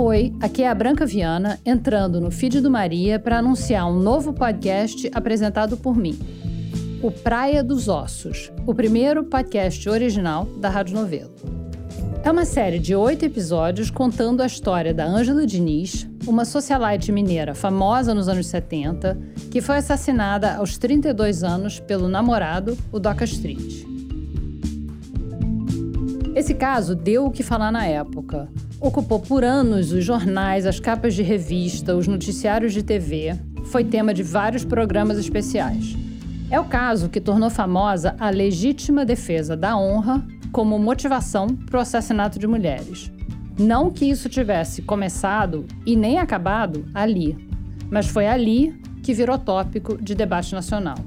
Oi, aqui é a Branca Viana, entrando no feed do Maria para anunciar um novo podcast apresentado por mim. O Praia dos Ossos, o primeiro podcast original da Rádio Novelo. É uma série de oito episódios contando a história da Ângela Diniz, uma socialite mineira famosa nos anos 70, que foi assassinada aos 32 anos pelo namorado, o Doca Street. Esse caso deu o que falar na época. Ocupou por anos os jornais, as capas de revista, os noticiários de TV. Foi tema de vários programas especiais. É o caso que tornou famosa a legítima defesa da honra como motivação para o assassinato de mulheres. Não que isso tivesse começado e nem acabado ali, mas foi ali que virou tópico de debate nacional.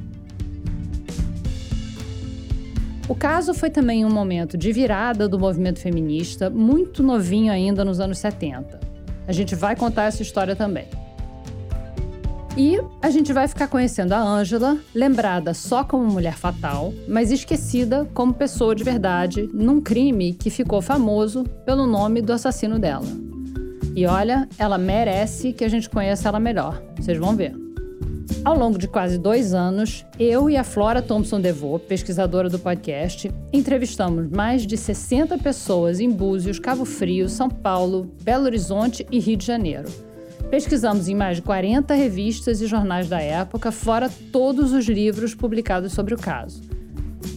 O caso foi também um momento de virada do movimento feminista, muito novinho ainda nos anos 70. A gente vai contar essa história também. E a gente vai ficar conhecendo a Ângela, lembrada só como mulher fatal, mas esquecida como pessoa de verdade, num crime que ficou famoso pelo nome do assassino dela. E olha, ela merece que a gente conheça ela melhor. Vocês vão ver. Ao longo de quase dois anos, eu e a Flora Thompson DeVoe, pesquisadora do podcast, entrevistamos mais de 60 pessoas em Búzios, Cabo Frio, São Paulo, Belo Horizonte e Rio de Janeiro. Pesquisamos em mais de 40 revistas e jornais da época, fora todos os livros publicados sobre o caso.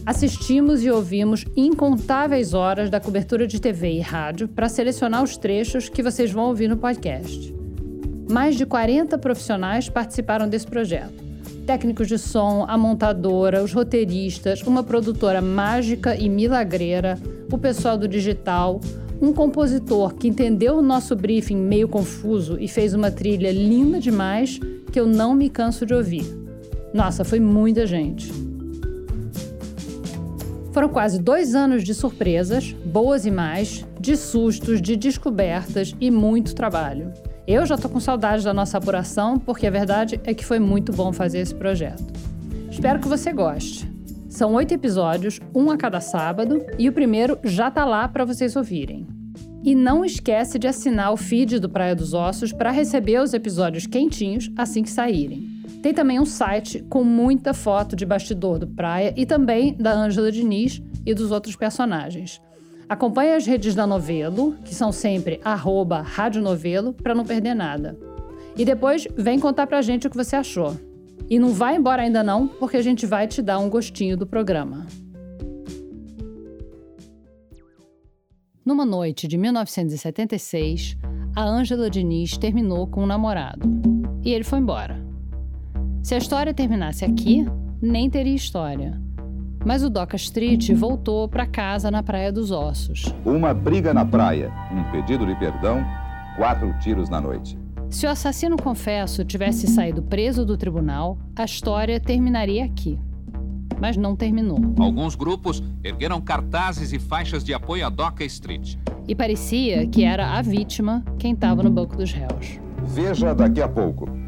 Assistimos e ouvimos incontáveis horas da cobertura de TV e rádio para selecionar os trechos que vocês vão ouvir no podcast. Mais de 40 profissionais participaram desse projeto. Técnicos de som, a montadora, os roteiristas, uma produtora mágica e milagreira, o pessoal do digital, um compositor que entendeu o nosso briefing meio confuso e fez uma trilha linda demais que eu não me canso de ouvir. Nossa, foi muita gente. Foram quase dois anos de surpresas, boas e mais, de sustos, de descobertas e muito trabalho. Eu já tô com saudade da nossa apuração, porque a verdade é que foi muito bom fazer esse projeto. Espero que você goste. São oito episódios, um a cada sábado, e o primeiro já tá lá para vocês ouvirem. E não esquece de assinar o feed do Praia dos Ossos para receber os episódios quentinhos assim que saírem. Tem também um site com muita foto de bastidor do Praia e também da Ângela Diniz e dos outros personagens. Acompanhe as redes da Novelo, que são sempre arroba Rádio Novelo, para não perder nada. E depois vem contar pra gente o que você achou. E não vai embora ainda não, porque a gente vai te dar um gostinho do programa. Numa noite de 1976, a Ângela Diniz terminou com um namorado. E ele foi embora. Se a história terminasse aqui, nem teria história mas o Doca Street voltou para casa na Praia dos Ossos. Uma briga na praia, um pedido de perdão, quatro tiros na noite. Se o assassino confesso tivesse saído preso do tribunal, a história terminaria aqui. Mas não terminou. Alguns grupos ergueram cartazes e faixas de apoio a Doca Street. E parecia que era a vítima quem estava no banco dos réus. Veja daqui a pouco.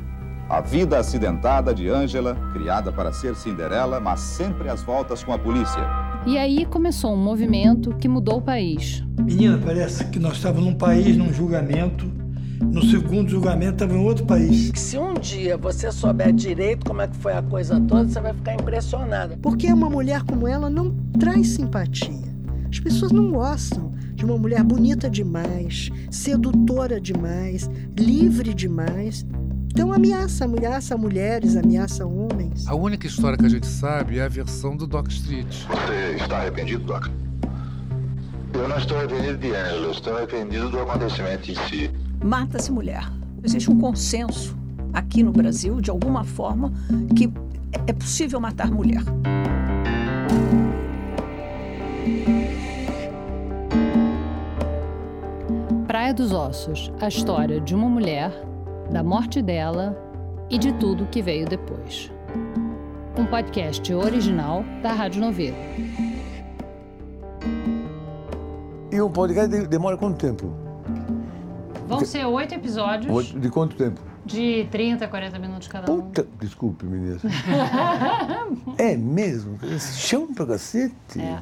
A vida acidentada de Angela, criada para ser Cinderela, mas sempre às voltas com a polícia. E aí começou um movimento que mudou o país. Menina, parece que nós estávamos num país, num julgamento. No segundo julgamento estava em outro país. Se um dia você souber direito como é que foi a coisa toda, você vai ficar impressionada. Porque uma mulher como ela não traz simpatia. As pessoas não gostam de uma mulher bonita demais, sedutora demais, livre demais. Então ameaça, ameaça mulheres, ameaça homens. A única história que a gente sabe é a versão do Doc Street. Você está arrependido, Doc? Eu não estou arrependido de Angela, estou arrependido do acontecimento em si. Mata-se mulher. Existe um consenso aqui no Brasil, de alguma forma, que é possível matar mulher. Praia dos Ossos, a história de uma mulher da morte dela e de tudo que veio depois. Um podcast original da Rádio Novelo. E um podcast demora quanto tempo? Vão ser oito episódios. De quanto tempo? De 30 40 minutos cada um. Puta, desculpe, menina. é mesmo? Chão pra cacete? É.